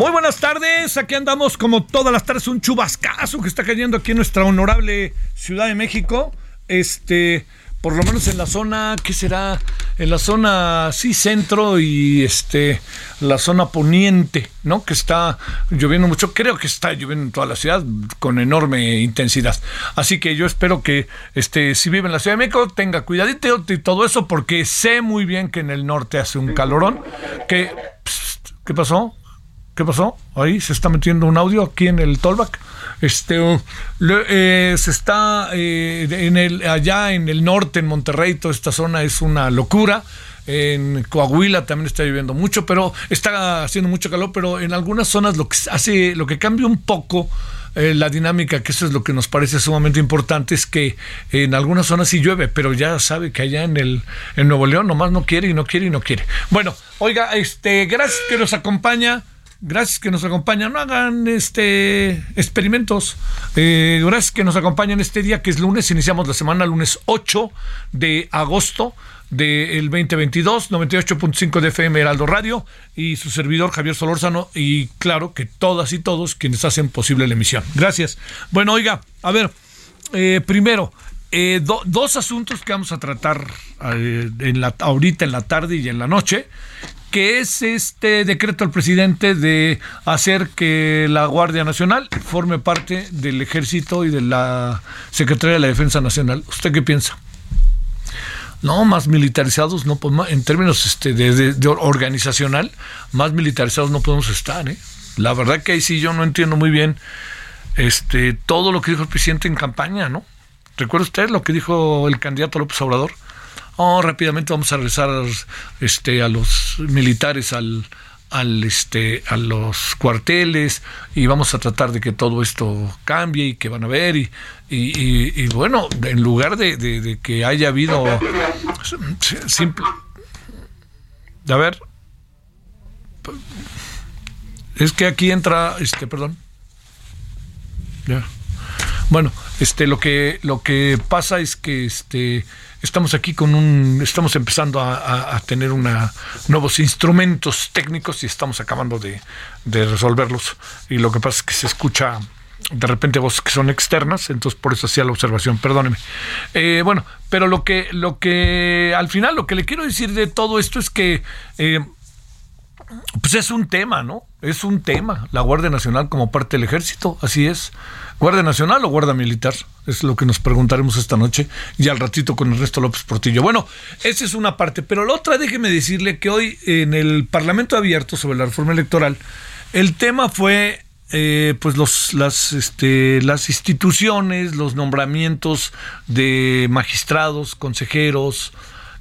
Muy buenas tardes, aquí andamos como todas las tardes, un chubascazo que está cayendo aquí en nuestra honorable Ciudad de México. Este, por lo menos en la zona, ¿qué será? En la zona, sí, centro y este, la zona poniente, ¿no? Que está lloviendo mucho, creo que está lloviendo en toda la ciudad con enorme intensidad. Así que yo espero que, este, si vive en la Ciudad de México, tenga cuidadito y todo eso, porque sé muy bien que en el norte hace un calorón. Que, ¿Qué pasó? ¿Qué pasó? Ahí se está metiendo un audio aquí en el tollback. Este, le- eh, se está eh, en el, allá en el norte, en Monterrey, toda esta zona es una locura. En Coahuila también está lloviendo mucho, pero está haciendo mucho calor, pero en algunas zonas lo que hace, lo que cambia un poco eh, la dinámica, que eso es lo que nos parece sumamente importante, es que en algunas zonas sí llueve, pero ya sabe que allá en el en Nuevo León nomás no quiere y no quiere y no quiere. Bueno, oiga, este, gracias que nos acompaña. Gracias que nos acompañan. No hagan este experimentos. Eh, gracias que nos acompañan este día que es lunes. Iniciamos la semana lunes 8 de agosto del 2022, 98.5 de FM Heraldo Radio y su servidor Javier Solórzano y claro que todas y todos quienes hacen posible la emisión. Gracias. Bueno, oiga, a ver, eh, primero, eh, do- dos asuntos que vamos a tratar eh, en la, ahorita en la tarde y en la noche, que es este decreto del presidente de hacer que la Guardia Nacional forme parte del Ejército y de la Secretaría de la Defensa Nacional. ¿Usted qué piensa? No, más militarizados, no en términos este, de organizacional, más militarizados no podemos estar. ¿eh? La verdad que ahí sí yo no entiendo muy bien este, todo lo que dijo el presidente en campaña, ¿no? ¿Recuerda usted lo que dijo el candidato López Obrador? Oh, rápidamente vamos a regresar este, a los militares al, al, este, a los cuarteles y vamos a tratar de que todo esto cambie y que van a ver y, y, y- bueno, en lugar de- de que haya habido simple... A ver, es que aquí entra, este, perdón. Ya. Bueno, este lo que lo que pasa es que este estamos aquí con un estamos empezando a, tener una nuevos instrumentos técnicos y estamos acabando de, de resolverlos y lo que pasa es que se escucha de repente voces que son externas, entonces por eso hacía la observación, perdóneme. Eh, bueno, pero lo que lo que al final lo que le quiero decir de todo esto es que eh, pues es un tema, ¿no? Es un tema, la Guardia Nacional como parte del ejército, así es. ¿Guardia Nacional o Guardia Militar? Es lo que nos preguntaremos esta noche y al ratito con Ernesto López Portillo. Bueno, esa es una parte, pero la otra, déjeme decirle que hoy en el Parlamento Abierto sobre la reforma electoral, el tema fue eh, pues los, las, este, las instituciones, los nombramientos de magistrados, consejeros,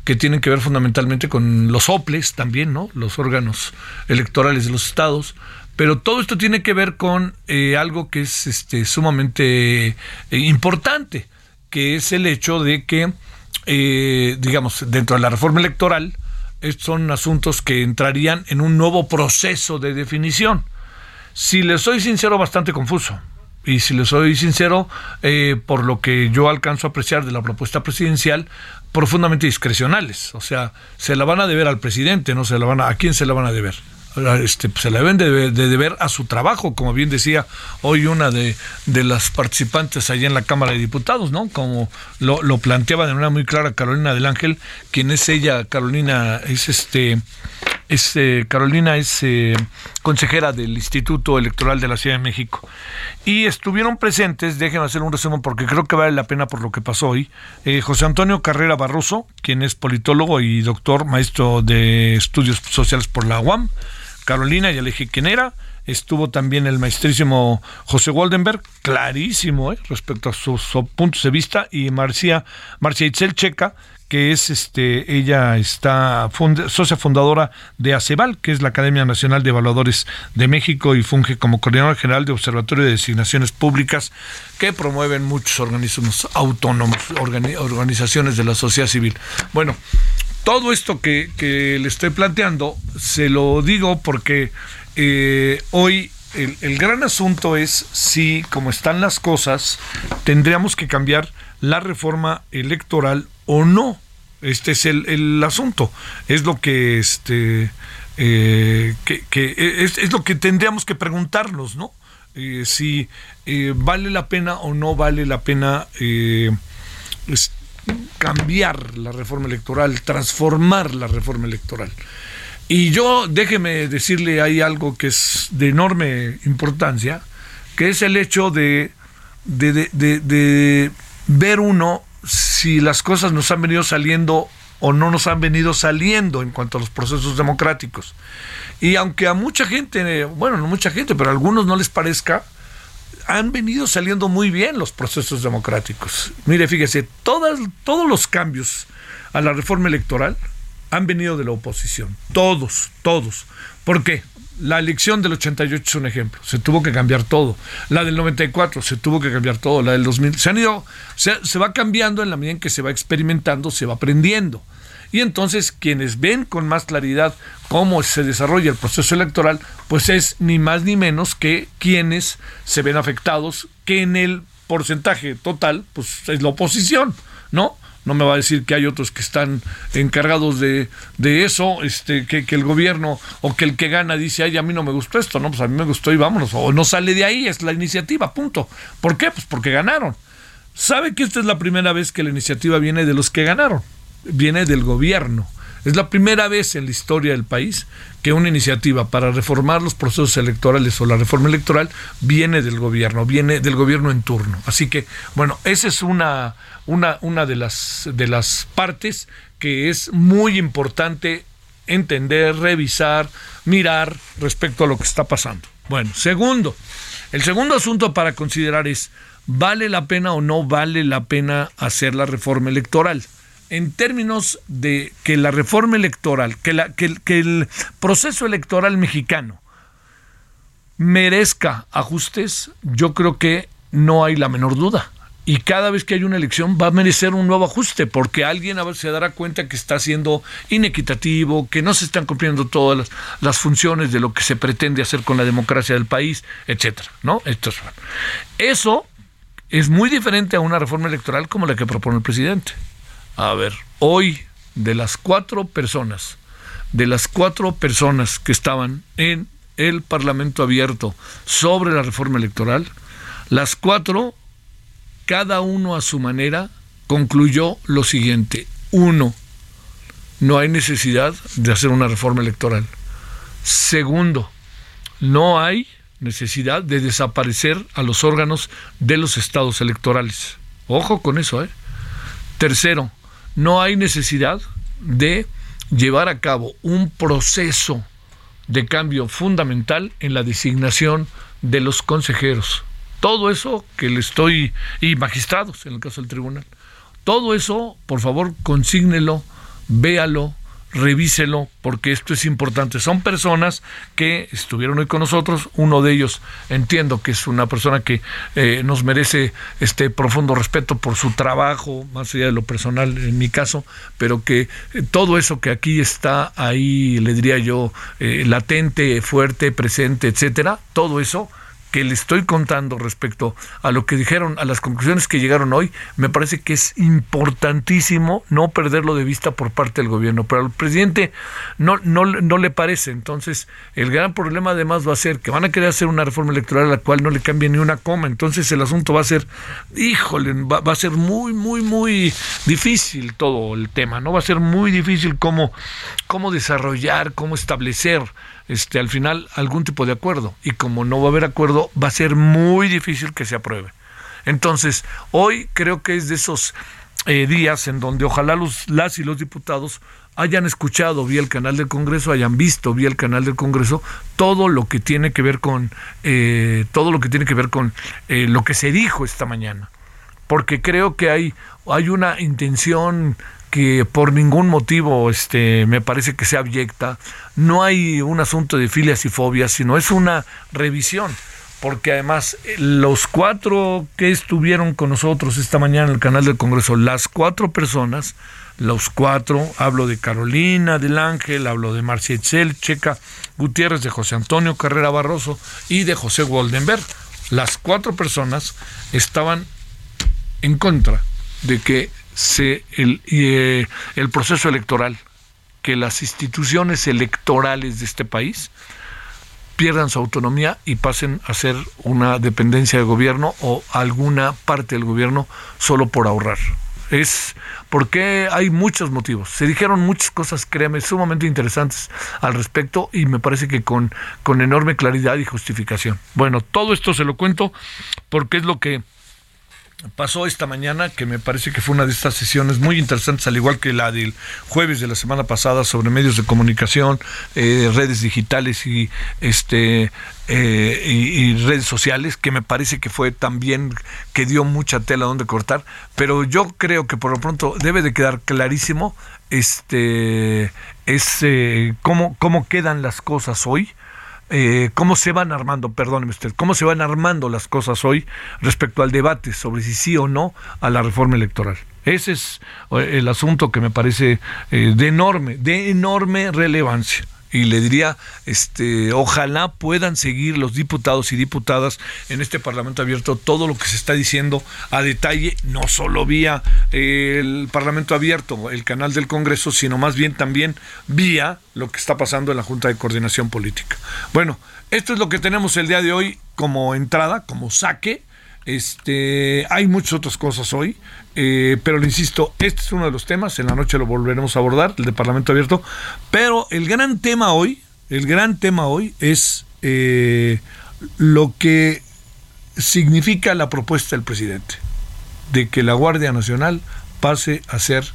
que tienen que ver fundamentalmente con los OPLES también, ¿no? Los órganos electorales de los estados, Pero todo esto tiene que ver con eh, algo que es este, sumamente eh, importante, que es el hecho de que, eh, digamos, dentro de la reforma electoral, son asuntos que entrarían en un nuevo proceso de definición. Si le soy sincero, bastante confuso. Y si le soy sincero, por lo que yo alcanzo a apreciar de la propuesta presidencial, profundamente discrecionales. O sea, se la van a deber al presidente, no se la van a, ¿a quién se la van a deber? Este, se la deben de, deber a su trabajo, como bien decía hoy una de, de, las participantes allá en la Cámara de Diputados, ¿no? Como lo, lo, planteaba de manera muy clara Carolina del Ángel, quien es ella, Carolina, es este es, eh, Carolina es eh, consejera del Instituto Electoral de la Ciudad de México. Y estuvieron presentes, déjenme hacer un resumen porque creo que vale la pena por lo que pasó hoy, eh, José Antonio Carrera Barroso, quien es politólogo y doctor, maestro de estudios sociales por la UAM, Carolina, ya le dije era, estuvo también el maestrísimo José Waldenberg, clarísimo respecto a sus, puntos de vista, y Marcia, Marcia Itzel Checa, que es este, ella está socia fundadora de ACEVAL, que es la Academia Nacional de Evaluadores de México y funge como coordinadora general de Observatorio de Designaciones Públicas que promueven muchos organismos autónomos, organizaciones de la sociedad civil. Bueno, todo esto que, le estoy planteando se lo digo porque eh, hoy el, el gran asunto es si, como están las cosas, tendríamos que cambiar la reforma electoral o no. Este es el, asunto. Es lo que este eh, que, es, lo que tendríamos que preguntarnos, ¿no? Eh, si vale la pena o no vale la pena cambiar la reforma electoral, transformar la reforma electoral. Y yo, déjeme decirle, hay algo que es de enorme importancia, que es el hecho de, de, de ver uno si las cosas nos han venido saliendo o no nos han venido saliendo en cuanto a los procesos democráticos. Y aunque a mucha gente, bueno, no mucha gente, pero a algunos no les parezca, han venido saliendo muy bien los procesos democráticos. Mire, fíjese, todas, todos los cambios a la reforma electoral han venido de la oposición. Todos, todos. ¿Por qué? La elección del 88 es un ejemplo, se tuvo que cambiar todo. La del 94 se tuvo que cambiar todo. La del 2000 se han ido, se, se va cambiando en la medida en que se va experimentando, se va aprendiendo. Y entonces quienes ven con más claridad cómo se desarrolla el proceso electoral, pues es ni más ni menos que quienes se ven afectados, que en el porcentaje total, pues es la oposición, ¿no? no me va a decir que hay otros que están encargados de, de eso, este, que, que, el gobierno o que el que gana dice, ay, a mí no me gustó esto, no, pues a mí me gustó y vámonos, o no sale de ahí, es la iniciativa, punto. ¿Por qué? Pues porque ganaron. ¿Sabe que esta es la primera vez que la iniciativa viene de los que ganaron? Viene del gobierno. Es la primera vez en la historia del país que una iniciativa para reformar los procesos electorales o la reforma electoral viene del gobierno, viene del gobierno en turno. Así que, bueno, esa es una, una, una de, las, de las partes que es muy importante entender, revisar, mirar respecto a lo que está pasando. Bueno, segundo, el segundo asunto para considerar es, ¿vale la pena o no vale la pena hacer la reforma electoral? En términos de que la reforma electoral, que, el proceso electoral mexicano merezca ajustes, yo creo que no hay la menor duda. Y cada vez que hay una elección va a merecer un nuevo ajuste, porque alguien se dará cuenta que está siendo inequitativo, que no se están cumpliendo todas las, funciones de lo que se pretende hacer con la democracia del país, etcétera. ¿no? Eso es muy diferente a una reforma electoral como la que propone el presidente. A ver, hoy de las cuatro personas, de las cuatro personas que estaban en el Parlamento abierto sobre la reforma electoral, las cuatro, cada uno a su manera, concluyó lo siguiente. Uno, no hay necesidad de hacer una reforma electoral. Segundo, no hay necesidad de desaparecer a los órganos de los estados electorales. Ojo con eso, ¿eh? Tercero, no hay necesidad de llevar a cabo un proceso de cambio fundamental en la designación de los consejeros. Todo eso que le estoy, y magistrados en el caso del tribunal, todo eso, por favor, consígnelo, véalo, revíselo porque esto es importante. Son personas que estuvieron hoy con nosotros, uno de ellos entiendo que es una persona que eh, nos merece este profundo respeto por su trabajo, más allá de lo personal en mi caso, pero que eh, todo eso que aquí está ahí, le diría yo, eh, latente, fuerte, presente, etcétera, todo eso que le estoy contando respecto a lo que dijeron, a las conclusiones que llegaron hoy, me parece que es importantísimo no perderlo de vista por parte del gobierno. Pero al presidente no, no, no le parece. Entonces, el gran problema además va a ser que van a querer hacer una reforma electoral a la cual no le cambie ni una coma. Entonces, el asunto va a ser, híjole, va, a ser muy, muy, muy difícil todo el tema, ¿no? Va a ser muy difícil cómo, cómo desarrollar, cómo establecer este, al final algún tipo de acuerdo. Y como no va a haber acuerdo, va a ser muy difícil que se apruebe. Entonces, hoy creo que es de esos eh, días en donde ojalá los, las y los diputados hayan escuchado vía el canal del Congreso, hayan visto vía el canal del Congreso todo lo que tiene que ver con eh, todo lo que tiene que ver con eh, lo que se dijo esta mañana, porque creo que hay hay una intención que por ningún motivo este me parece que sea abyecta. No hay un asunto de filias y fobias, sino es una revisión. Porque además eh, los cuatro que estuvieron con nosotros esta mañana en el canal del Congreso, las cuatro personas, los cuatro, hablo de Carolina del Ángel, hablo de Marcia Etzel, Checa Gutiérrez, de José Antonio Carrera Barroso y de José Goldenberg. Las cuatro personas estaban en contra de que eh, el proceso electoral, que las instituciones electorales de este país pierdan su autonomía y pasen a ser una dependencia de gobierno o alguna parte del gobierno solo por ahorrar. Es porque hay muchos motivos. Se dijeron muchas cosas, créame, sumamente interesantes al respecto y me parece que con, con enorme claridad y justificación. Bueno, todo esto se lo cuento porque es lo que pasó esta mañana, que me parece que fue una de estas sesiones muy interesantes, al igual que la del jueves de la semana pasada sobre medios de comunicación, eh, redes digitales y este eh, y, redes sociales, que me parece que fue también que dio mucha tela donde cortar, pero yo creo que por lo pronto debe de quedar clarísimo este es cómo, cómo quedan las cosas hoy eh, cómo se van armando, perdóneme usted, cómo se van armando las cosas hoy respecto al debate sobre si sí o no a la reforma electoral. Ese es eh, el asunto que me parece eh, de enorme, de enorme relevancia y le diría, este, ojalá puedan seguir los diputados y diputadas en este Parlamento abierto todo lo que se está diciendo a detalle, no solo vía el Parlamento abierto, el canal del Congreso, sino más bien también vía lo que está pasando en la Junta de Coordinación Política. Bueno, esto es lo que tenemos el día de hoy como entrada, como saque. Este, hay muchas otras cosas hoy. Eh, pero le insisto, este es uno de los temas, en la noche lo volveremos a abordar, el de Parlamento Abierto, pero el gran tema hoy, el gran tema hoy es eh, lo que significa la propuesta del presidente, de que la Guardia Nacional pase a ser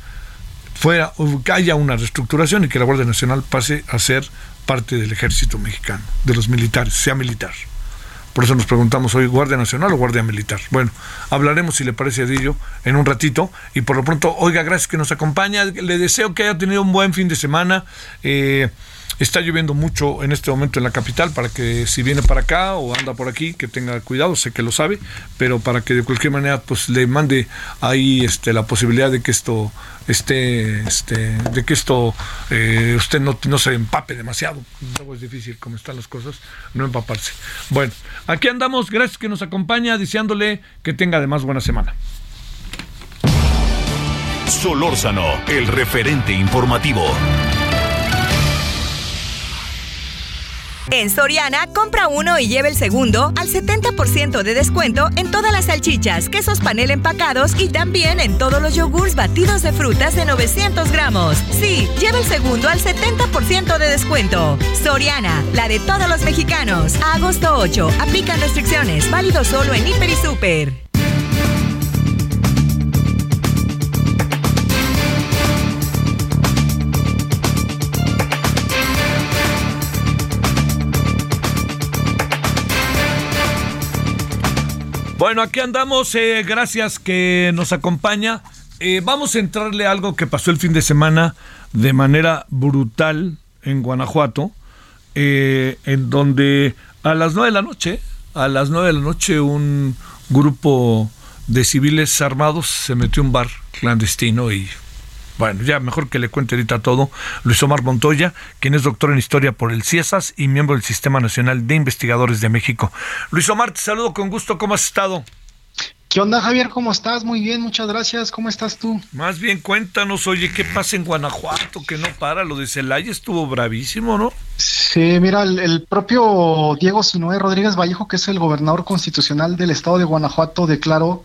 fuera, que haya una reestructuración y que la Guardia Nacional pase a ser parte del ejército mexicano, de los militares, sea militar. Por eso nos preguntamos hoy, ¿Guardia Nacional o Guardia Militar? Bueno, hablaremos, si le parece a Dillo, en un ratito. Y por lo pronto, oiga, gracias que nos acompaña. Le deseo que haya tenido un buen fin de semana. Eh, Está lloviendo mucho en este momento en la capital para que si viene para acá o anda por aquí, que tenga cuidado, sé que lo sabe, pero para que de cualquier manera pues le mande ahí este la posibilidad de que esto esté, este, de que esto eh, usted no, no se empape demasiado. Luego es difícil como están las cosas, no empaparse. Bueno, aquí andamos, gracias que nos acompaña, deseándole que tenga además buena semana. Solórzano, el referente informativo. En Soriana, compra uno y lleve el segundo al 70% de descuento en todas las salchichas, quesos panel empacados y también en todos los yogurts batidos de frutas de 900 gramos. Sí, lleve el segundo al 70% de descuento. Soriana, la de todos los mexicanos. Agosto 8, aplican restricciones, válido solo en Hiper y Super. Bueno, aquí andamos. Eh, gracias que nos acompaña. eh, vamos a entrarle a algo que pasó el fin de semana de manera brutal en Guanajuato, eh, en donde a las nueve de la noche, a las nueve de la noche un grupo de civiles armados se metió a un bar clandestino y bueno, ya mejor que le cuente ahorita todo. Luis Omar Montoya, quien es doctor en historia por el CIESAS y miembro del Sistema Nacional de Investigadores de México. Luis Omar, te saludo con gusto. ¿Cómo has estado? ¿Qué onda, Javier? ¿Cómo estás? Muy bien, muchas gracias. ¿Cómo estás tú? Más bien, cuéntanos, oye, ¿qué pasa en Guanajuato? Que no para, lo de Celaya estuvo bravísimo, ¿no? Sí, mira, el, propio Diego Sinoé Rodríguez Vallejo, que es el gobernador constitucional del estado de Guanajuato, declaró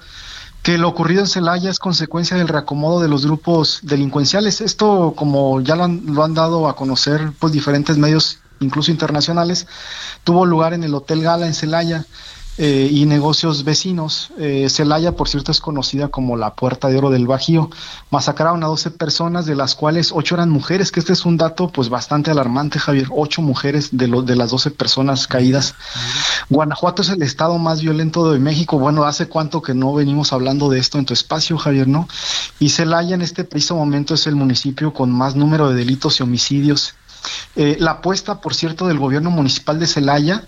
que lo ocurrido en Celaya es consecuencia del reacomodo de los grupos delincuenciales. Esto, como ya lo han, dado a conocer pues diferentes medios, incluso internacionales, tuvo lugar en el Hotel Gala en Celaya. Eh, y negocios vecinos. Eh, Celaya, por cierto, es conocida como la Puerta de Oro del Bajío. Masacraron a 12 personas, de las cuales 8 eran mujeres, que este es un dato pues bastante alarmante, Javier. 8 mujeres de, de las 12 personas caídas. Guanajuato es el estado más violento de México. Bueno, ¿hace cuánto que no venimos hablando de esto en tu espacio, Javier, no? Y Celaya en este preciso momento es el municipio con más número de delitos y homicidios. Eh, la apuesta, por cierto, del gobierno municipal de Celaya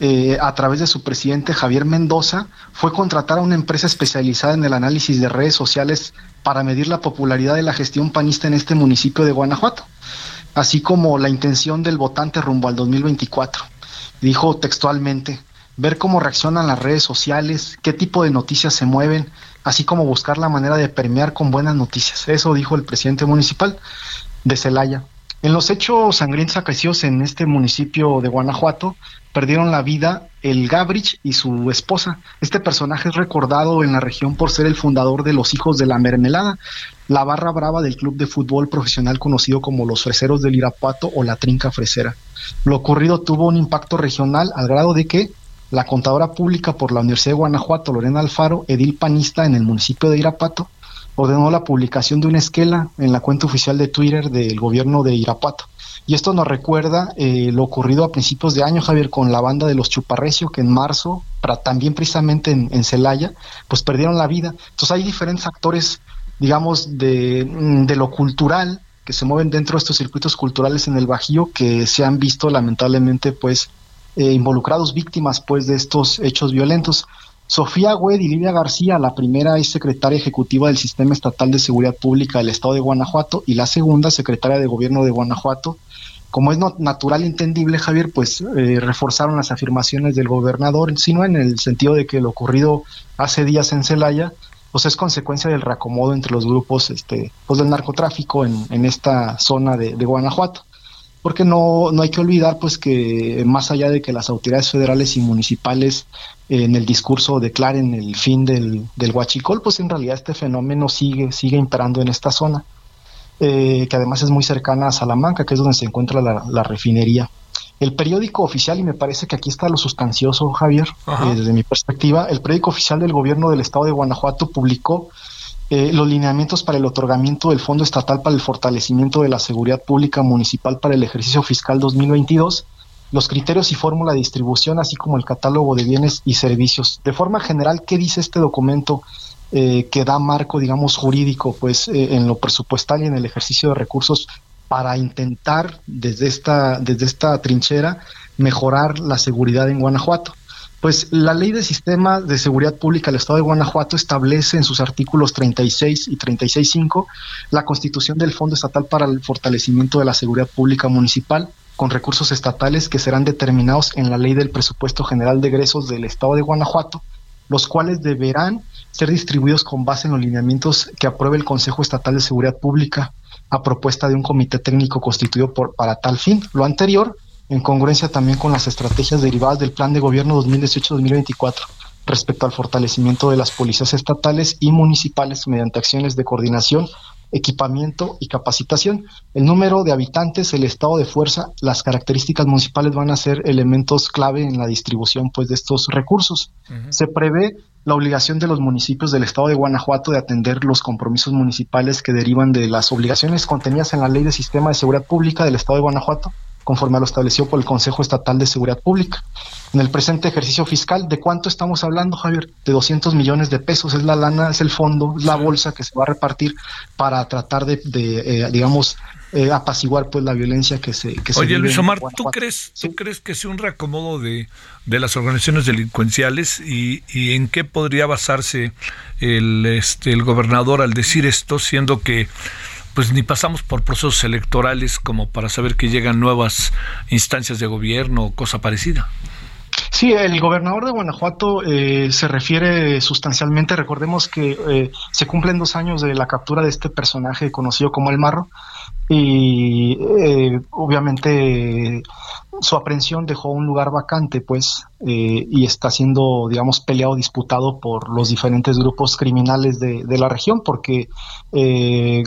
eh, a través de su presidente Javier Mendoza, fue contratar a una empresa especializada en el análisis de redes sociales para medir la popularidad de la gestión panista en este municipio de Guanajuato, así como la intención del votante rumbo al 2024. Dijo textualmente, ver cómo reaccionan las redes sociales, qué tipo de noticias se mueven, así como buscar la manera de premiar con buenas noticias. Eso dijo el presidente municipal de Celaya. En los hechos sangrientos acaecidos en este municipio de Guanajuato, perdieron la vida el Gabrich y su esposa. Este personaje es recordado en la región por ser el fundador de los Hijos de la Mermelada, la barra brava del club de fútbol profesional conocido como los Freseros del Irapuato o la Trinca Fresera. Lo ocurrido tuvo un impacto regional al grado de que la contadora pública por la Universidad de Guanajuato, Lorena Alfaro, edil panista en el municipio de Irapuato, ordenó la publicación de una esquela en la cuenta oficial de Twitter del gobierno de Irapuato. Y esto nos recuerda eh, lo ocurrido a principios de año, Javier, con la banda de los Chuparrecio, que en marzo, para, también precisamente en, Celaya, pues perdieron la vida. Entonces hay diferentes actores, digamos, de, mm, de lo cultural que se mueven dentro de estos circuitos culturales en el Bajío que se han visto lamentablemente pues eh, involucrados víctimas pues de estos hechos violentos. Sofía Güed y Lidia García, la primera es secretaria ejecutiva del Sistema Estatal de Seguridad Pública del Estado de Guanajuato y la segunda secretaria de Gobierno de Guanajuato. Como es natural e entendible, Javier, pues eh, reforzaron las afirmaciones del gobernador, sino en el sentido de que lo ocurrido hace días en Celaya, pues es consecuencia del reacomodo entre los grupos este, pues del narcotráfico en, en esta zona de Guanajuato porque no, no hay que olvidar pues que más allá de que las autoridades federales y municipales en el discurso declaren el fin del, del huachicol, pues en realidad este fenómeno sigue, sigue imperando en esta zona, eh, que además es muy cercana a Salamanca, que es donde se encuentra la, refinería. El periódico oficial, y me parece que aquí está lo sustancioso, Javier, eh, desde mi perspectiva, el periódico oficial del gobierno del estado de Guanajuato publicó eh, los lineamientos para el otorgamiento del Fondo Estatal para el Fortalecimiento de la Seguridad Pública Municipal para el ejercicio fiscal 2022, los criterios y fórmula de distribución, así como el catálogo de bienes y servicios. De forma general, ¿qué dice este documento eh, que da marco, digamos, jurídico, pues, eh, en lo presupuestal y en el ejercicio de recursos para intentar desde esta, desde esta trinchera mejorar la seguridad en Guanajuato? Pues la ley de sistema de seguridad pública del Estado de Guanajuato establece en sus artículos 36 y 36.5 la constitución del Fondo Estatal para el Fortalecimiento de la Seguridad Pública Municipal con recursos estatales que serán determinados en la ley del presupuesto general de egresos del Estado de Guanajuato, los cuales deberán ser distribuidos con base en los lineamientos que apruebe el Consejo Estatal de Seguridad Pública a propuesta de un comité técnico constituido por, para tal fin. Lo anterior en congruencia también con las estrategias derivadas del Plan de Gobierno 2018-2024 respecto al fortalecimiento de las policías estatales y municipales mediante acciones de coordinación, equipamiento y capacitación. El número de habitantes, el estado de fuerza, las características municipales van a ser elementos clave en la distribución pues, de estos recursos. Se prevé la obligación de los municipios del estado de Guanajuato de atender los compromisos municipales que derivan de las obligaciones contenidas en la Ley de Sistema de Seguridad Pública del estado de Guanajuato conforme a lo establecido por el Consejo Estatal de Seguridad Pública. En el presente ejercicio fiscal, ¿de cuánto estamos hablando, Javier? De 200 millones de pesos. Es la lana, es el fondo, es la bolsa que se va a repartir para tratar de, eh, digamos, eh, apaciguar pues la violencia que se que Oye Luis Omar, ¿tú crees, ¿tú crees que sea un reacomodo de, de las organizaciones delincuenciales y, y, en qué podría basarse el este el gobernador al decir esto, siendo que pues ni pasamos por procesos electorales como para saber que llegan nuevas instancias de gobierno o cosa parecida? Sí, el gobernador de Guanajuato eh, se refiere sustancialmente, recordemos que eh, se cumplen dos años de la captura de este personaje conocido como el Marro y eh, obviamente su aprehensión dejó un lugar vacante pues y está siendo digamos peleado disputado por los diferentes grupos criminales de, de la región porque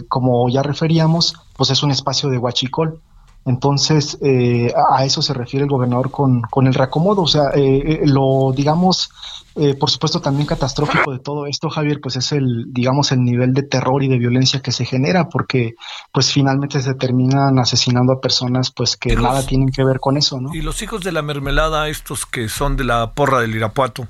como ya referíamos pues es un espacio de huachicol entonces, eh, a eso se refiere el gobernador con, con el reacomodo. O sea, eh, eh, lo, digamos, por supuesto, también catastrófico de todo esto, Javier, pues es el, digamos, el nivel de terror y de violencia que se genera, porque, pues finalmente se terminan asesinando a personas, pues que nada tienen que ver con eso, ¿no? Y los hijos de la mermelada, estos que son de la porra del Irapuato,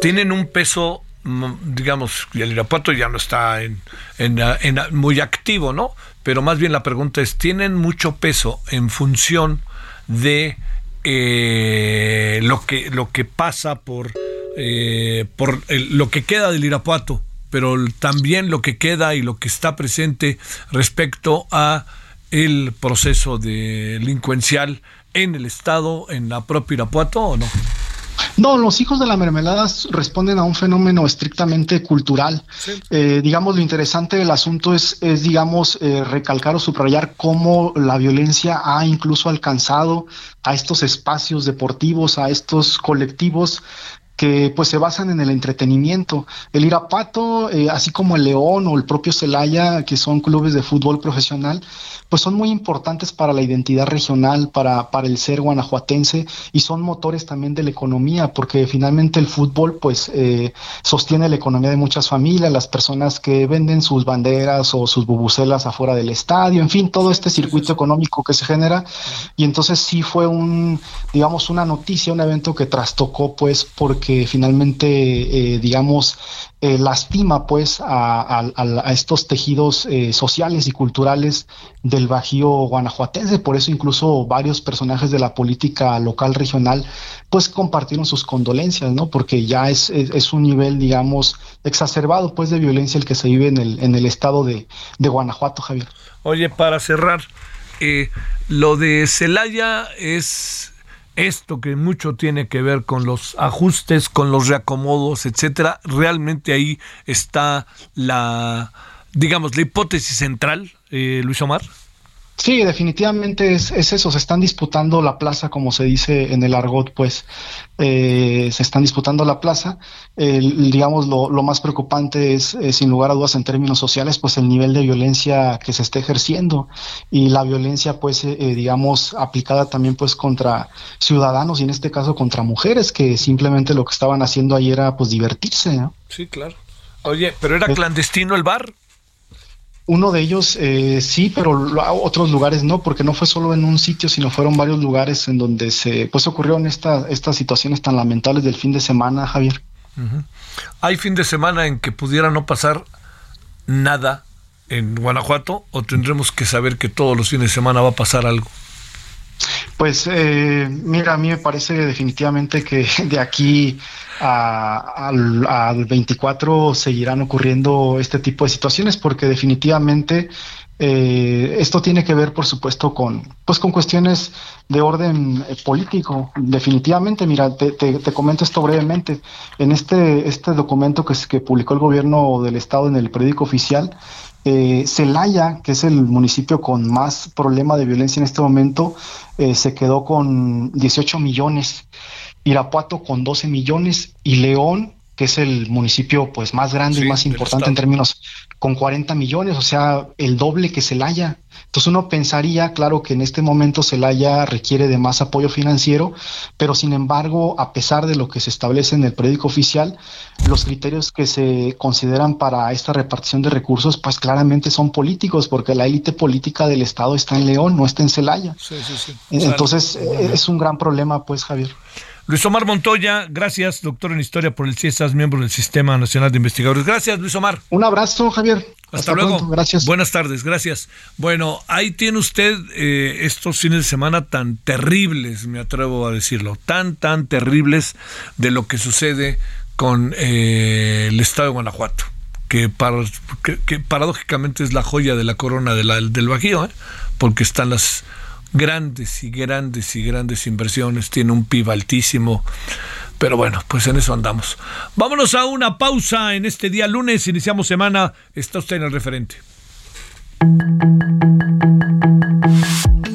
tienen un peso digamos, el Irapuato ya no está en, en, en, muy activo, ¿no? pero más bien la pregunta es, ¿tienen mucho peso en función de eh, lo, que, lo que pasa por, eh, por lo que queda del Irapuato, pero también lo que queda y lo que está presente respecto a el proceso delincuencial en el Estado, en la propia Irapuato o no? No, los hijos de la mermelada responden a un fenómeno estrictamente cultural. Eh, digamos, lo interesante del asunto es, es digamos, eh, recalcar o subrayar cómo la violencia ha incluso alcanzado a estos espacios deportivos, a estos colectivos que pues se basan en el entretenimiento. El Irapato, eh, así como el León o el propio Celaya, que son clubes de fútbol profesional, pues son muy importantes para la identidad regional, para, para el ser guanajuatense y son motores también de la economía, porque finalmente el fútbol pues eh, sostiene la economía de muchas familias, las personas que venden sus banderas o sus bubucelas afuera del estadio, en fin, todo este circuito económico que se genera. Y entonces sí fue un, digamos, una noticia, un evento que trastocó pues porque que finalmente, eh, digamos, eh, lastima pues a, estos tejidos eh, sociales y culturales del Bajío guanajuatense. Por eso incluso varios personajes de la política local regional pues compartieron sus condolencias, ¿no? Porque ya es, es, un nivel, digamos, exacerbado pues de violencia el que se vive en el, en el estado de, de Guanajuato, Javier. Oye, para cerrar, lo de Celaya es esto que mucho tiene que ver con los ajustes, con los reacomodos, etcétera, realmente ahí está la, digamos, la hipótesis central, eh, Luis Omar. Sí, definitivamente es, eso, se están disputando la plaza, como se dice en el argot, pues eh, se están disputando la plaza. digamos, lo, más preocupante es, sin lugar a dudas, en términos sociales, pues el nivel de violencia que se está ejerciendo y la violencia, pues, eh, eh, digamos, aplicada también, pues, contra ciudadanos y en este caso contra mujeres que simplemente lo que estaban haciendo ahí era, pues, divertirse. ¿no? Sí, claro. Oye, ¿pero era clandestino el bar? Uno de ellos eh, sí, pero otros lugares no, porque no fue solo en un sitio, sino fueron varios lugares en donde se pues ocurrieron esta, estas situaciones tan lamentables del fin de semana, Javier. ¿Hay fin de semana en que pudiera no pasar nada en Guanajuato o tendremos que saber que todos los fines de semana va a pasar algo? Pues eh, mira, a mí me parece definitivamente que de aquí al, 24 seguirán ocurriendo este tipo de situaciones porque definitivamente eh, esto tiene que ver, por supuesto, con, pues, con cuestiones de orden eh, político. Definitivamente, mira, te, te, comento esto brevemente. En este, este documento que, que publicó el gobierno del estado en el periódico oficial, eh, Celaya, que es el municipio con más problema de violencia en este momento, eh, se quedó con 18 millones, Irapuato con 12 millones y León que es el municipio pues más grande y más importante en términos con 40 millones, o sea, el doble que Celaya. Entonces uno pensaría, claro, que en este momento Celaya requiere de más apoyo financiero, pero sin embargo, a pesar de lo que se establece en el periódico oficial, los criterios que se consideran para esta repartición de recursos, pues claramente son políticos, porque la élite política del Estado está en León, no está en Celaya. Entonces es un gran problema, pues, Javier. Luis Omar Montoya, gracias, doctor en Historia por el CIESAS, miembro del Sistema Nacional de Investigadores. Gracias, Luis Omar. Un abrazo, Javier. Hasta, luego. Gracias. Buenas tardes, gracias. Bueno, ahí tiene usted eh, estos fines de semana tan terribles, me atrevo a decirlo, tan, tan terribles de lo que sucede con eh, el estado de Guanajuato. Que, paradójicamente es la joya de la corona del Bajío, ¿eh? porque están las grandes y grandes y grandes inversiones, tiene un PIB altísimo. Pero bueno, pues en eso andamos. Vámonos a una pausa en este día lunes, iniciamos semana, está usted en el referente.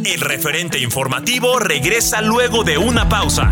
El referente informativo regresa luego de una pausa.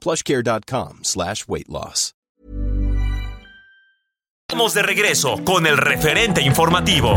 plushcare.com slash weight loss. Estamos de regreso con el referente informativo.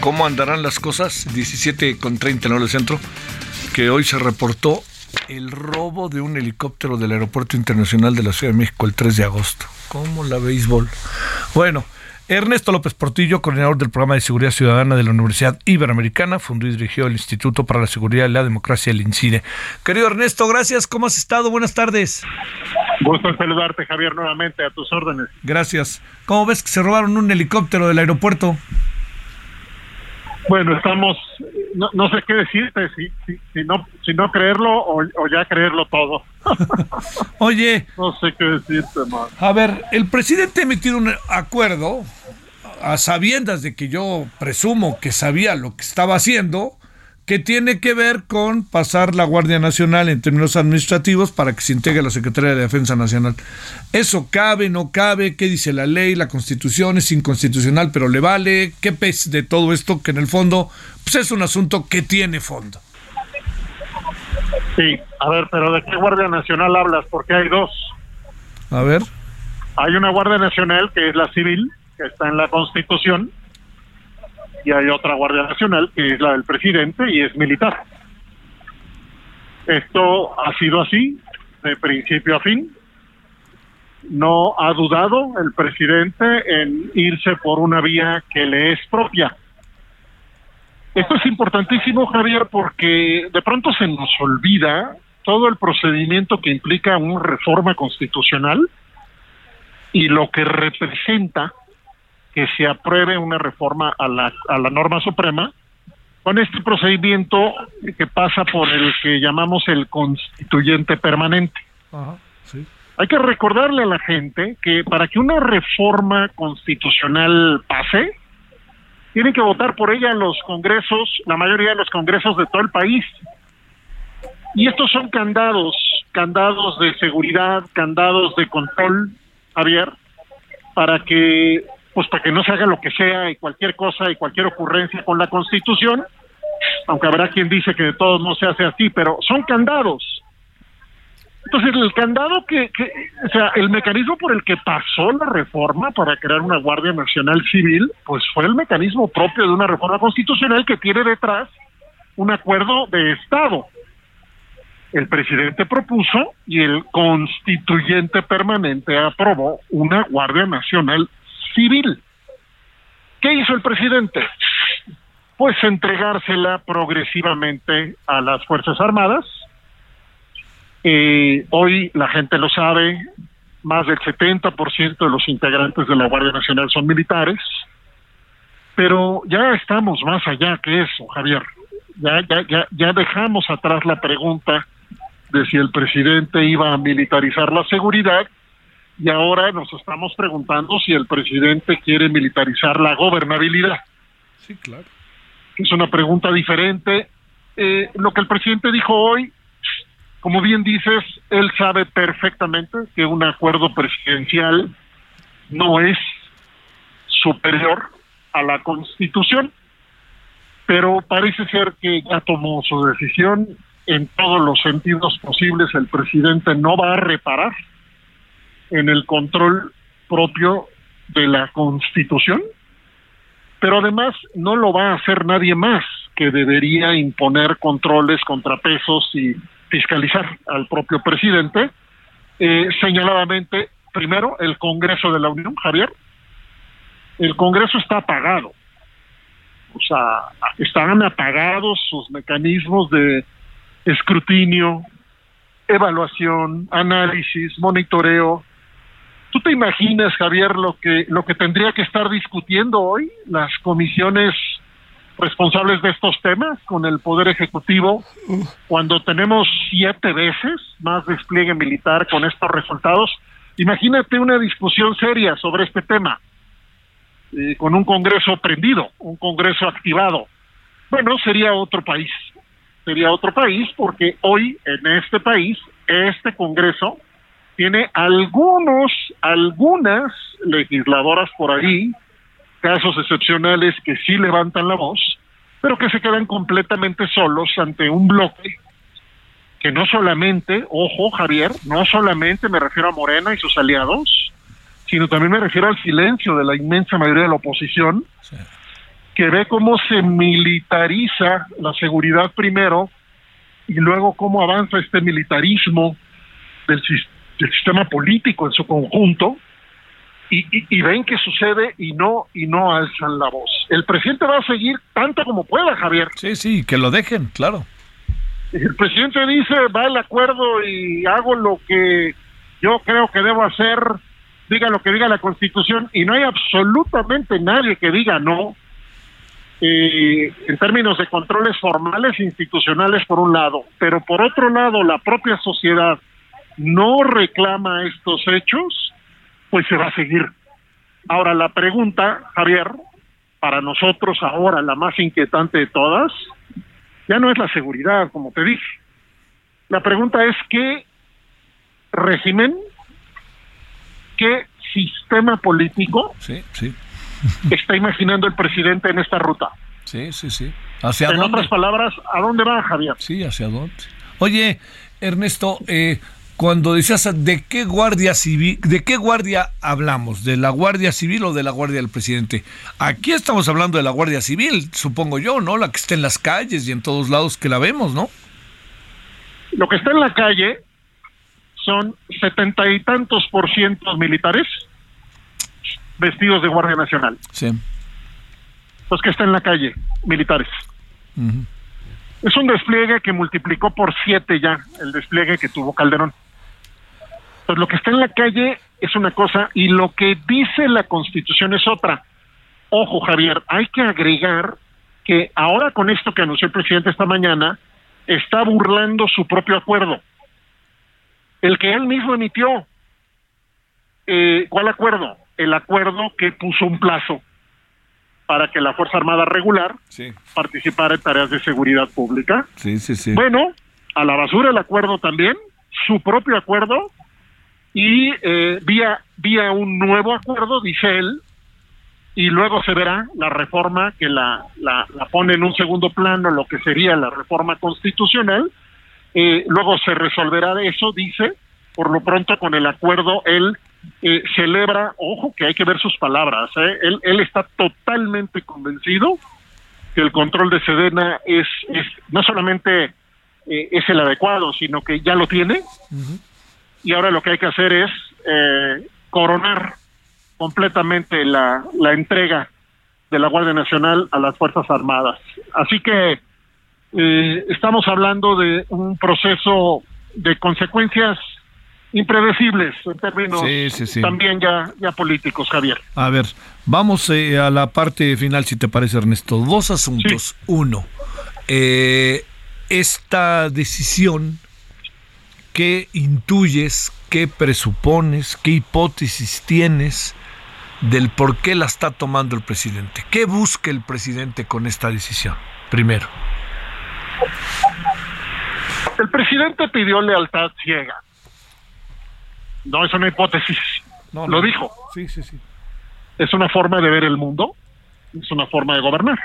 ¿Cómo, andarán las cosas? 17 con 30 en el centro, que hoy se reportó el robo de un helicóptero del Aeropuerto Internacional de la Ciudad de México el 3 de agosto. ¿Cómo la béisbol? Bueno, Ernesto López Portillo, coordinador del programa de seguridad ciudadana de la Universidad Iberoamericana, fundó y dirigió el Instituto para la Seguridad y la Democracia, el INCIDE. Querido Ernesto, gracias. ¿Cómo has estado? Buenas tardes. Gusto en saludarte, Javier, nuevamente a tus órdenes. Gracias. ¿Cómo ves que se robaron un helicóptero del aeropuerto? Bueno, estamos, no, sé qué decirte, si, si, no, si no creerlo o, ya creerlo todo. Oye. No sé qué decirte, man. A ver, el presidente ha emitido un acuerdo a sabiendas de que yo presumo que sabía lo que estaba haciendo que tiene que ver con pasar la Guardia Nacional en términos administrativos para que se integre la Secretaría de Defensa Nacional. ¿Eso cabe, no cabe? ¿Qué dice la ley? ¿La constitución es inconstitucional pero le vale? ¿Qué pez de todo esto que en el fondo pues es un asunto que tiene fondo? Sí, a ver, pero ¿de qué Guardia Nacional hablas? Porque hay dos. A ver. Hay una Guardia Nacional que es la civil, que está en la Constitución, y hay otra Guardia Nacional que es la del presidente y es militar. Esto ha sido así de principio a fin. No ha dudado el presidente en irse por una vía que le es propia. Esto es importantísimo, Javier, porque de pronto se nos olvida todo el procedimiento que implica una reforma constitucional y lo que representa que se apruebe una reforma a la, a la norma suprema con este procedimiento que pasa por el que llamamos el constituyente permanente. Hay que recordarle a la gente que para que una reforma constitucional pase, tienen que votar por ella los congresos, la mayoría de los congresos de todo el país. Y estos son candados, candados de seguridad, candados de control, Javier, para que pues para que no se haga lo que sea y cualquier cosa y cualquier ocurrencia con la Constitución, aunque habrá quien dice que de todos no se hace así, pero son candados. Entonces, el candado que, que, o sea, el mecanismo por el que pasó la reforma para crear una Guardia Nacional Civil, pues fue el mecanismo propio de una reforma constitucional que tiene detrás un acuerdo de Estado. el presidente propuso y el constituyente permanente aprobó una Guardia Nacional Civil. ¿Qué hizo el presidente? Pues entregársela progresivamente a las Fuerzas Armadas. Eh, hoy la gente lo sabe, más del 70% de los integrantes de la Guardia Nacional son militares, pero ya estamos más allá que eso, Javier. Ya, ya, ya, ya dejamos atrás la pregunta de si el presidente iba a militarizar la seguridad y ahora nos estamos preguntando si el presidente quiere militarizar la gobernabilidad. Sí, claro. Es una pregunta diferente. Eh, lo que el presidente dijo hoy, como bien dices, él sabe perfectamente que un acuerdo presidencial no es superior a la constitución, pero parece ser que ya tomó su decisión en todos los sentidos posibles el presidente no va a reparar en el control propio de la Constitución, pero además no lo va a hacer nadie más que debería imponer controles, contrapesos y fiscalizar al propio presidente. Eh, señaladamente, primero, el Congreso de la Unión, Javier, el Congreso está apagado. O sea, están apagados sus mecanismos de escrutinio, evaluación, análisis, monitoreo. ¿Tú te imaginas, Javier, lo que lo que tendría que estar discutiendo hoy las comisiones responsables de estos temas con el poder ejecutivo cuando tenemos siete veces más despliegue militar con estos resultados? Imagínate una discusión seria sobre este tema eh, con un Congreso prendido, un Congreso activado. Bueno, sería otro país, sería otro país porque hoy en este país, este Congreso tiene algunos, algunas legisladoras por ahí, casos excepcionales que sí levantan la voz, pero que se quedan completamente solos ante un bloque que no solamente, ojo Javier, no solamente me refiero a Morena y sus aliados, sino también me refiero al silencio de la inmensa mayoría de la oposición, que ve cómo se militariza la seguridad primero y luego cómo avanza este militarismo del, sistema político en su conjunto y, y, ven que sucede y no y no alzan la voz. El presidente va a seguir tanto como pueda, Javier. Sí, sí, que lo dejen, claro. El presidente dice, va el acuerdo y hago lo que yo creo que debo hacer, diga lo que diga la Constitución, y no hay absolutamente nadie que diga no eh, en términos de controles formales e institucionales por un lado, pero por otro lado la propia sociedad no reclama estos hechos, pues se va a seguir. Ahora la pregunta, Javier, para nosotros ahora la más inquietante de todas, ya no es la seguridad, como te dije. La pregunta es qué régimen, qué sistema político sí, sí está imaginando el presidente en esta ruta. Sí, sí, sí. ¿Hacia en otras palabras, ¿a dónde va, Javier? Sí, ¿hacia dónde? Oye, Ernesto, eh, cuando decías de qué guardia civil, de qué guardia hablamos, de la guardia civil o de la guardia del presidente. Aquí estamos hablando de la guardia civil, supongo yo, ¿no? La que está en las calles y en todos lados que la vemos, ¿no? Lo que está en la calle son setenta y tantos por ciento militares vestidos de Guardia Nacional. Sí. Los que están en la calle, militares. Es un despliegue que multiplicó por siete ya el despliegue que tuvo Calderón. Lo que está en la calle es una cosa y lo que dice la Constitución es otra. Ojo, Javier, hay que agregar que ahora con esto que anunció el presidente esta mañana, está burlando su propio acuerdo. El que él mismo emitió. Eh, ¿Cuál acuerdo? el acuerdo que puso un plazo para que la Fuerza Armada regular participara en tareas de seguridad pública. Sí, sí, sí. Bueno, a la basura el acuerdo también, su propio acuerdo, y eh, vía, vía un nuevo acuerdo, dice él, y luego se verá la reforma que la, la, pone en un segundo plano, lo que sería la reforma constitucional, eh, luego se resolverá de eso, dice, por lo pronto con el acuerdo él eh, celebra, ojo que hay que ver sus palabras, ¿eh? él, él está totalmente convencido que el control de Sedena es, es no solamente eh, es el adecuado, sino que ya lo tiene. Y ahora lo que hay que hacer es eh, coronar completamente la, la entrega de la Guardia Nacional a las Fuerzas Armadas. Así que eh, estamos hablando de un proceso de consecuencias impredecibles en términos también ya, ya políticos, Javier. A ver, vamos eh, a la parte final, si te parece, Ernesto. Dos asuntos. Uno, eh, esta decisión, ¿qué intuyes, qué presupones, qué hipótesis tienes del por qué la está tomando el presidente? ¿Qué busca el presidente con esta decisión? Primero. El presidente pidió lealtad ciega. No es una hipótesis. No, Lo dijo. Sí, sí, sí. Es una forma de ver el mundo. Es una forma de gobernar.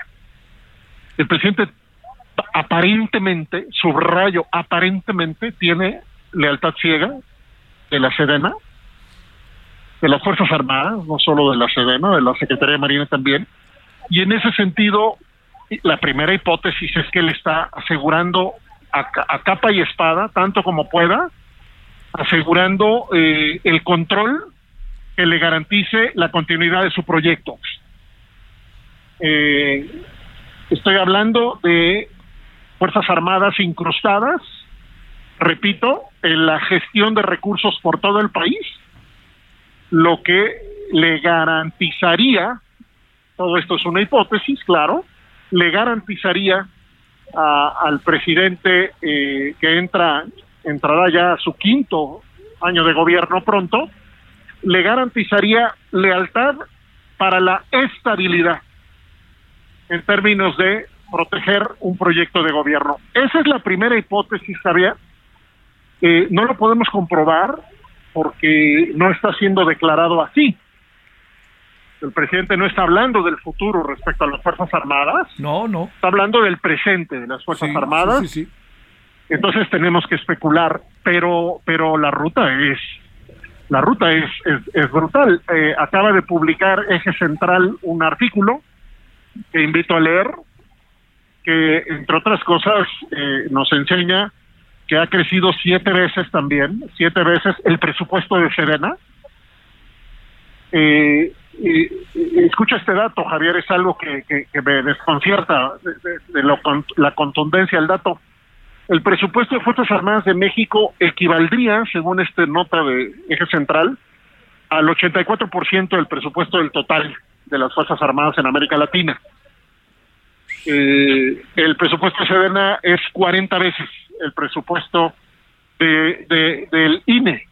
El presidente aparentemente, subrayo, aparentemente tiene lealtad ciega de la Sedena, de las Fuerzas Armadas, no solo de la Sedena, de la Secretaría de Marina también. Y en ese sentido, la primera hipótesis es que él está asegurando a, capa y espada, tanto como pueda, asegurando eh, el control que le garantice la continuidad de su proyecto. Eh, estoy hablando de Fuerzas Armadas incrustadas, repito, en la gestión de recursos por todo el país, lo que le garantizaría, todo esto es una hipótesis, claro, le garantizaría al presidente eh, que entra entrará ya a su quinto año de gobierno pronto, le garantizaría lealtad para la estabilidad en términos de proteger un proyecto de gobierno. Esa es la primera hipótesis, Javier. Eh, no lo podemos comprobar porque no está siendo declarado así. El presidente no está hablando del futuro respecto a las Fuerzas Armadas. No, no. Está hablando del presente de las Fuerzas Armadas. Sí, sí, Entonces tenemos que especular, pero, pero la ruta es, la ruta es, es, brutal. Eh, acaba de publicar Eje Central un artículo que invito a leer, que entre otras cosas eh, nos enseña que ha crecido siete veces también, siete veces el presupuesto de Serena. Eh, escucha este dato, Javier, es algo que, me desconcierta de, la contundencia del dato. El presupuesto de Fuerzas Armadas de México equivaldría, según esta nota de Eje Central, al 84% del presupuesto del total de las Fuerzas Armadas en América Latina. Eh, el presupuesto de Sedena es 40 veces el presupuesto de, del INE.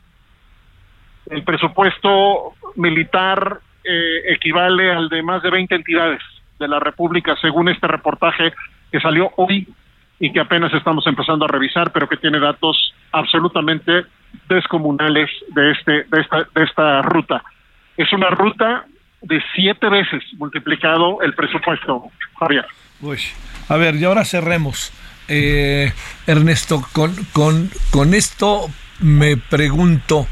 El presupuesto militar eh, equivale al de más de 20 entidades de la República, según este reportaje que salió hoy y que apenas estamos empezando a revisar, pero que tiene datos absolutamente descomunales de este de esta de esta ruta. Es una ruta de siete veces multiplicado el presupuesto, Javier. A ver, y ahora cerremos. Eh, Ernesto, con, con, con esto me pregunto,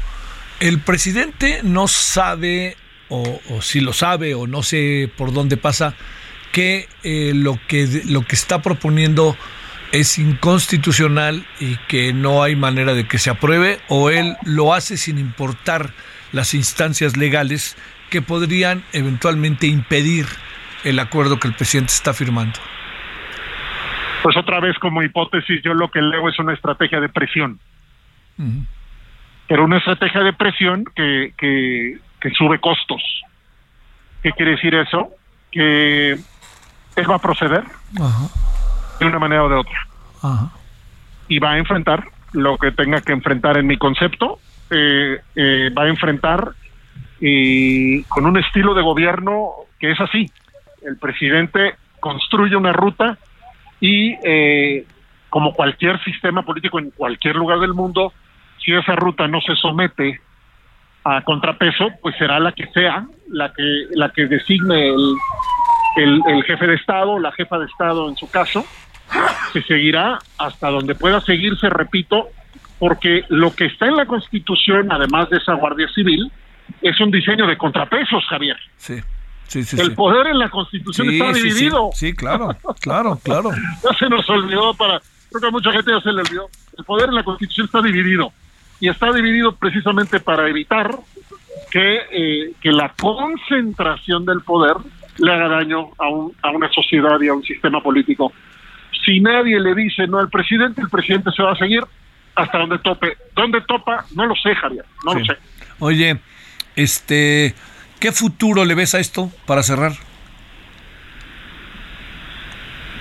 ¿el presidente no sabe o, si lo sabe o no sé por dónde pasa, que eh, lo que lo que está proponiendo es inconstitucional y que no hay manera de que se apruebe o él lo hace sin importar las instancias legales que podrían eventualmente impedir el acuerdo que el presidente está firmando. Pues otra vez como hipótesis yo lo que leo es una estrategia de presión. Pero una estrategia de presión que, que que sube costos. ¿Qué quiere decir eso? Que él va a proceder de una manera o de otra. Y va a enfrentar lo que tenga que enfrentar en mi concepto. Eh, eh, va a enfrentar con un estilo de gobierno que es así. El presidente construye una ruta y eh, como cualquier sistema político en cualquier lugar del mundo, si esa ruta no se somete a contrapeso, pues será la que sea, la que, la que designe el, el, jefe de Estado, la jefa de Estado en su caso, se seguirá hasta donde pueda seguirse, repito, porque lo que está en la Constitución, además de esa Guardia Civil, es un diseño de contrapesos, Javier. Sí. Sí, sí, el poder en la Constitución está dividido. Sí, claro, claro, claro. ya se nos olvidó para Creo que a mucha gente ya se le olvidó. El poder en la Constitución está dividido y está dividido precisamente para evitar que, eh, que la concentración del poder le haga daño a, un, a una sociedad y a un sistema político. Si nadie le dice no al presidente, el presidente se va a seguir hasta donde tope. ¿Dónde topa? No lo sé, Javier, no lo sé. Oye, este, ¿qué futuro le ves a esto para cerrar?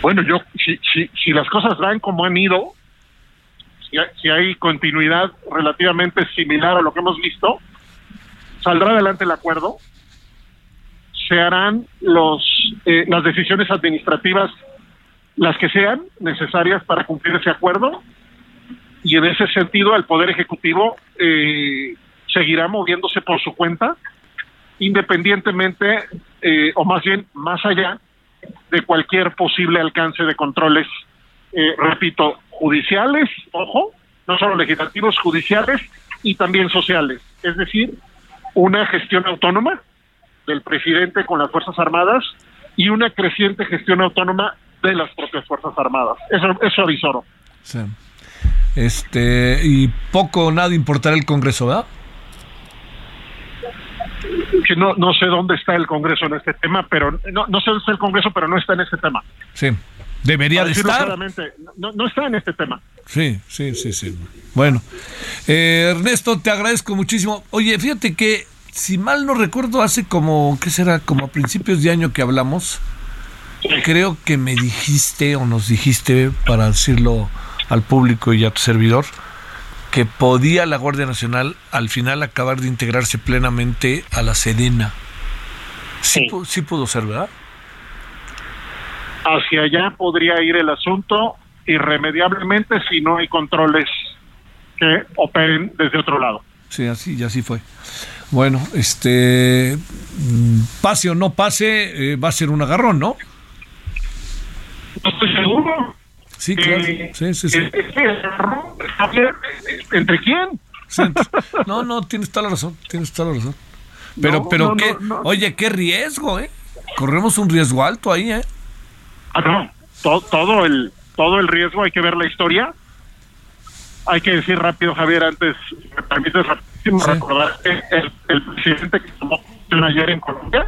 Bueno, yo, si, si, las cosas van como han ido, si hay, si hay continuidad relativamente similar a lo que hemos visto, saldrá adelante el acuerdo, se harán los, eh, las decisiones administrativas, las que sean necesarias para cumplir ese acuerdo, y en ese sentido el Poder Ejecutivo eh, seguirá moviéndose por su cuenta, independientemente, eh, o más bien más allá de cualquier posible alcance de controles, eh, repito, judiciales, ojo, no solo legislativos, judiciales y también sociales. Es decir, una gestión autónoma del presidente con las Fuerzas Armadas y una creciente gestión autónoma de las propias Fuerzas Armadas. Eso, eso avisoro. Sí. Este, y poco o nada importará el Congreso, ¿verdad? Que no, no sé dónde está el Congreso en este tema, pero no, no sé dónde está el Congreso, pero no está en este tema. Sí. Debería de estar. claramente, no, no está en este tema. Sí, sí, sí, sí. Bueno, eh, Ernesto, te agradezco muchísimo. Oye, fíjate que, si mal no recuerdo, hace como, ¿qué será? Como a principios de año que hablamos, creo que me dijiste o nos dijiste, para decirlo al público y a tu servidor, que podía la Guardia Nacional al final acabar de integrarse plenamente a la Sedena. Sí, Sí. sí pudo ser, ¿verdad? Hacia allá podría ir el asunto irremediablemente si no hay controles que operen desde otro lado. Sí, así, y así fue. Bueno, este, mm, pase o no pase, eh, va a ser un agarrón, ¿no? No estoy seguro. Sí, claro. Eh, Sí, sí, sí. eh, eh, Javier, eh, ¿Entre quién? Sí, No, no, tienes toda la razón, tienes toda la razón. Pero, No, pero no, qué, no, oye, qué riesgo, ¿eh? Corremos un riesgo alto ahí, ¿eh? Ah, no. To- todo el todo el riesgo hay que ver la historia. Hay que decir rápido, Javier, antes, me permites rapidísimo Sí. recordar que el, el presidente que tomó ayer en Colombia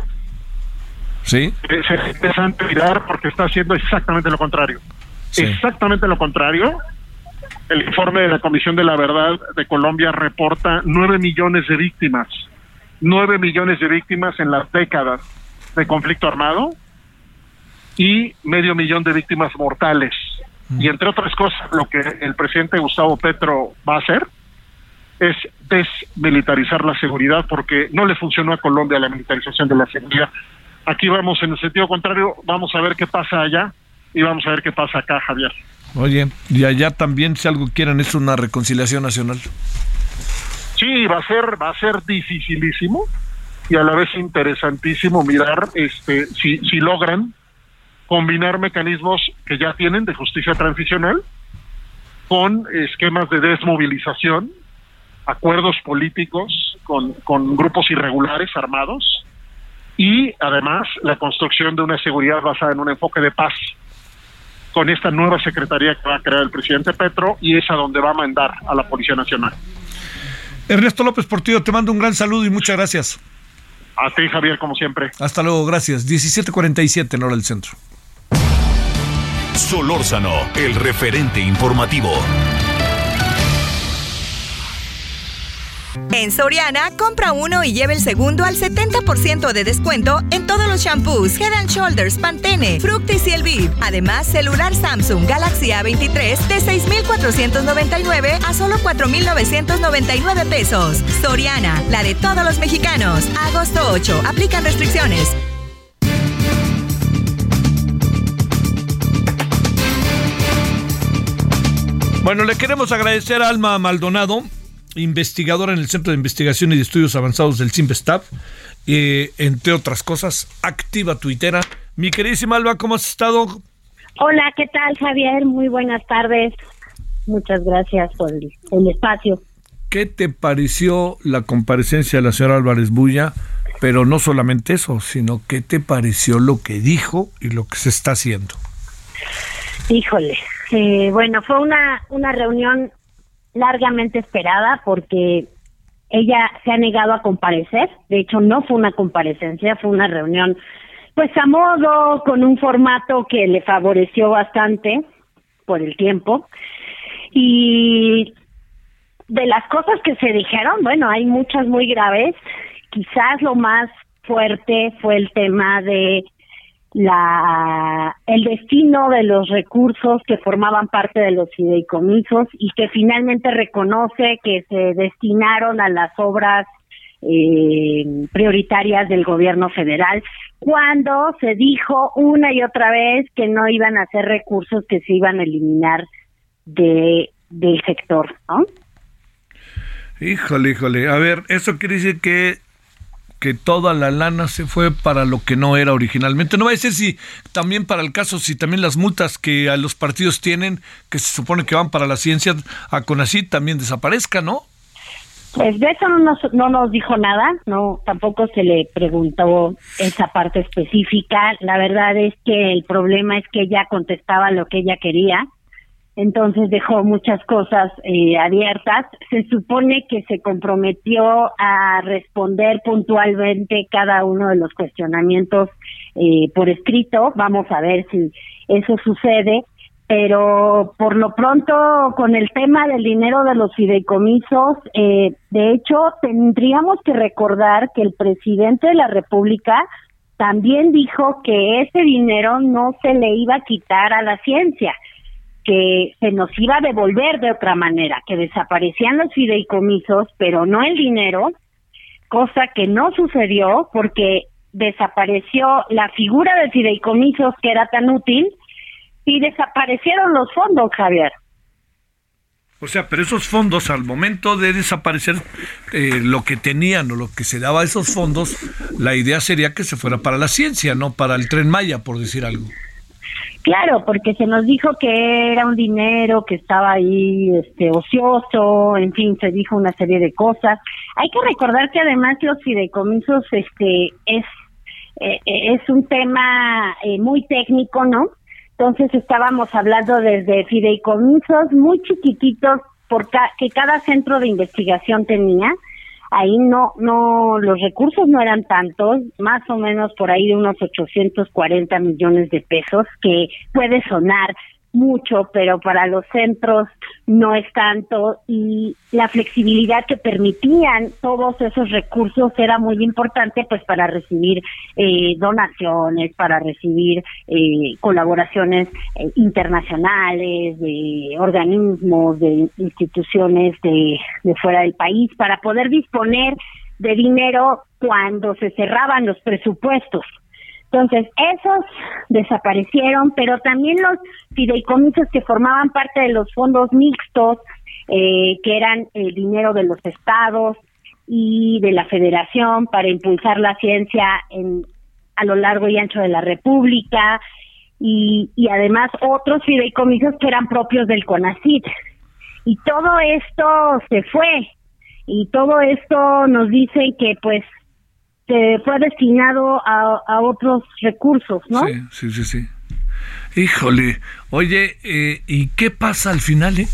Sí, eh, se interesante mirar porque está haciendo exactamente lo contrario. Sí. Exactamente lo contrario. El informe de la Comisión de la Verdad de Colombia reporta nueve millones de víctimas. Nueve millones de víctimas en las décadas de conflicto armado y medio millón de víctimas mortales. Y entre otras cosas, lo que el presidente Gustavo Petro va a hacer es desmilitarizar la seguridad porque no le funcionó a Colombia la militarización de la seguridad. Aquí vamos en el sentido contrario, vamos a ver qué pasa allá y vamos a ver qué pasa acá, Javier. oye, y allá también, si algo quieren, es una reconciliación nacional. Sí, va a ser, va a ser dificilísimo y a la vez interesantísimo mirar este si, si logran combinar mecanismos que ya tienen de justicia transicional con esquemas de desmovilización, acuerdos políticos con, con grupos irregulares armados y además la construcción de una seguridad basada en un enfoque de paz con esta nueva secretaría que va a crear el presidente Petro y es a donde va a mandar a la Policía Nacional. Ernesto López Portillo, te mando un gran saludo y muchas gracias. A ti, Javier, como siempre. Hasta luego, gracias. 17:47 en hora del centro. Solórzano, el referente informativo. En Soriana, compra uno y lleve el segundo al 70% de descuento en todos los shampoos, Head and Shoulders, Pantene, Fructis y El Viv. Además, celular Samsung Galaxy A23 de 6,499 a solo 4,999 pesos. Soriana, la de todos los mexicanos. Agosto 8. Aplican restricciones. Bueno, le queremos agradecer a Alma Maldonado, investigadora en el Centro de Investigación y de Estudios Avanzados del CIMBESTAF, eh, entre otras cosas, activa tuitera. Mi queridísima Alba, ¿cómo has estado? Hola, ¿qué tal Javier? Muy buenas tardes. Muchas gracias por el, el espacio. ¿Qué te pareció la comparecencia de la señora Álvarez Bulla? Pero no solamente eso, sino qué te pareció lo que dijo y lo que se está haciendo. Híjole, eh, bueno, fue una, una reunión largamente esperada porque ella se ha negado a comparecer. De hecho, no fue una comparecencia, fue una reunión, pues a modo, con un formato que le favoreció bastante por el tiempo. Y de las cosas que se dijeron, bueno, hay muchas muy graves. Quizás lo más fuerte fue el tema de la el destino de los recursos que formaban parte de los fideicomisos y que finalmente reconoce que se destinaron a las obras eh, prioritarias del gobierno federal cuando se dijo una y otra vez que no iban a ser recursos que se iban a eliminar de del sector, ¿no? Híjole, híjole. A ver, eso quiere decir que que toda la lana se fue para lo que no era originalmente. No va a decir si también para el caso, si también las multas que a los partidos tienen, que se supone que van para la ciencia, a CONACYT también desaparezca, ¿no? Pues de eso no nos, no nos dijo nada, no, tampoco se le preguntó esa parte específica. La verdad es que el problema es que ella contestaba lo que ella quería entonces dejó muchas cosas eh, abiertas. Se supone que se comprometió a responder puntualmente cada uno de los cuestionamientos eh, por escrito. Vamos a ver si eso sucede. Pero por lo pronto, con el tema del dinero de los fideicomisos, eh, de hecho, tendríamos que recordar que el presidente de la República también dijo que ese dinero no se le iba a quitar a la ciencia que se nos iba a devolver de otra manera, que desaparecían los fideicomisos, pero no el dinero, cosa que no sucedió porque desapareció la figura de fideicomisos que era tan útil y desaparecieron los fondos, Javier. O sea, pero esos fondos al momento de desaparecer eh, lo que tenían o lo que se daba a esos fondos, la idea sería que se fuera para la ciencia, no para el tren Maya, por decir algo. Claro, porque se nos dijo que era un dinero que estaba ahí este ocioso, en fin, se dijo una serie de cosas. Hay que recordar que además los fideicomisos este es eh, eh, es un tema eh, muy técnico, ¿no? Entonces estábamos hablando desde fideicomisos muy chiquititos por que cada centro de investigación tenía ahí no, no, los recursos no eran tantos, más o menos por ahí de unos 840 millones de pesos, que puede sonar mucho, pero para los centros no es tanto y la flexibilidad que permitían todos esos recursos era muy importante pues para recibir eh, donaciones, para recibir eh, colaboraciones eh, internacionales, de organismos, de instituciones de, de fuera del país, para poder disponer de dinero cuando se cerraban los presupuestos. Entonces, esos desaparecieron, pero también los fideicomisos que formaban parte de los fondos mixtos, eh, que eran el dinero de los estados y de la federación para impulsar la ciencia en, a lo largo y ancho de la República, y, y además otros fideicomisos que eran propios del CONACYT. Y todo esto se fue, y todo esto nos dice que pues se fue destinado a, otros recursos, ¿no? Sí, sí, sí, sí. Híjole, oye, eh, ¿y qué pasa al final? Eh?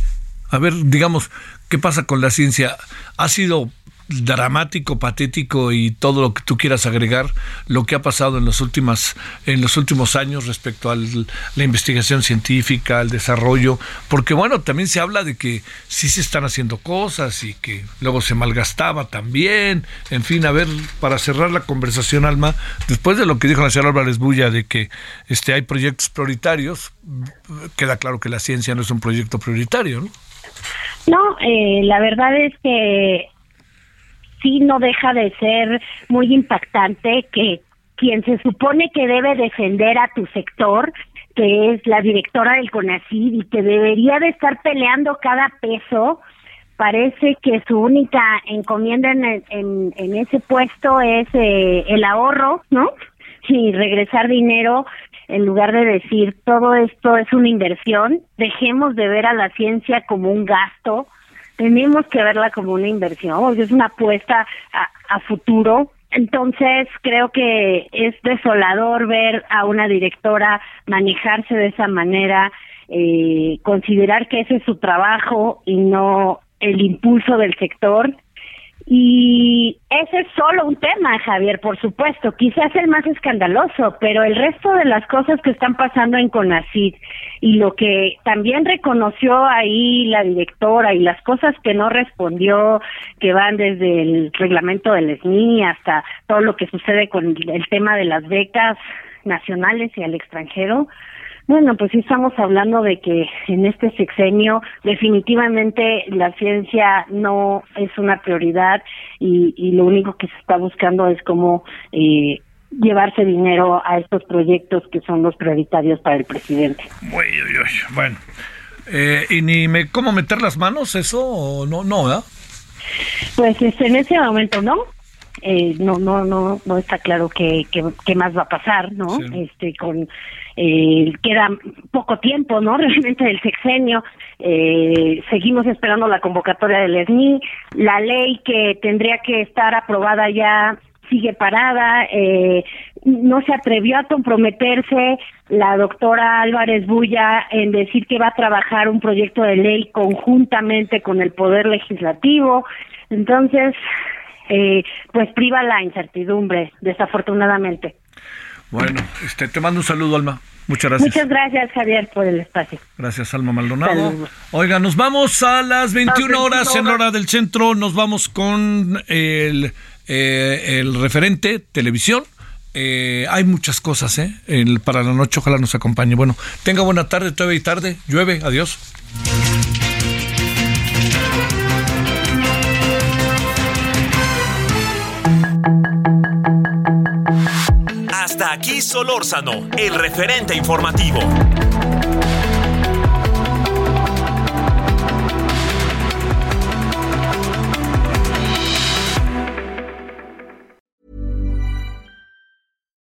A ver, digamos, ¿qué pasa con la ciencia? ¿Ha sido dramático, patético y todo lo que tú quieras agregar, lo que ha pasado en los últimas, en los últimos años respecto a la investigación científica, al desarrollo, porque bueno, también se habla de que sí se están haciendo cosas y que luego se malgastaba también, en fin, a ver, para cerrar la conversación, Alma, después de lo que dijo la señora Álvarez Bulla de que este hay proyectos prioritarios, queda claro que la ciencia no es un proyecto prioritario, ¿no? No, eh, la verdad es que sí no deja de ser muy impactante que quien se supone que debe defender a tu sector, que es la directora del CONACYT y que debería de estar peleando cada peso, parece que su única encomienda en, en, ese puesto es eh, el ahorro, ¿no? Y regresar dinero en lugar de decir todo esto es una inversión, dejemos de ver a la ciencia como un gasto, tenemos que verla como una inversión, es una apuesta a, futuro. Entonces creo que es desolador ver a una directora manejarse de esa manera, eh, considerar que ese es su trabajo y no el impulso del sector. Y ese es solo un tema, Javier, por supuesto, quizás el más escandaloso, pero el resto de las cosas que están pasando en CONACID y lo que también reconoció ahí la directora y las cosas que no respondió, que van desde el reglamento del SNI hasta todo lo que sucede con el tema de las becas nacionales y al extranjero, bueno, pues sí estamos hablando de que en este sexenio definitivamente la ciencia no es una prioridad y, lo único que se está buscando es cómo eh, llevarse dinero a estos proyectos que son los prioritarios para el presidente. Bueno, eh, ¿y ni me cómo meter las manos eso o no, no, ¿verdad? Pues este, en ese momento no. Eh, no no no no está claro qué, qué, más va a pasar no este con eh, queda poco tiempo, ¿no? Realmente del sexenio. Eh, seguimos esperando la convocatoria del SNI. La ley que tendría que estar aprobada ya sigue parada. Eh, no se atrevió a comprometerse la doctora Álvarez Bulla en decir que va a trabajar un proyecto de ley conjuntamente con el Poder Legislativo. Entonces, eh, pues priva la incertidumbre, desafortunadamente. Bueno, este, te mando un saludo, Alma. Muchas gracias. Muchas gracias, Javier, por el espacio. Gracias, Alma Maldonado. Oiga, nos vamos a las 21 horas en hora del centro. Nos vamos con el, eh, el referente televisión. Eh, hay muchas cosas ¿eh? para la noche. Ojalá nos acompañe. Bueno, tenga buena tarde, todavía y tarde. Llueve. Adiós. Aquí Solórzano, el referente informativo.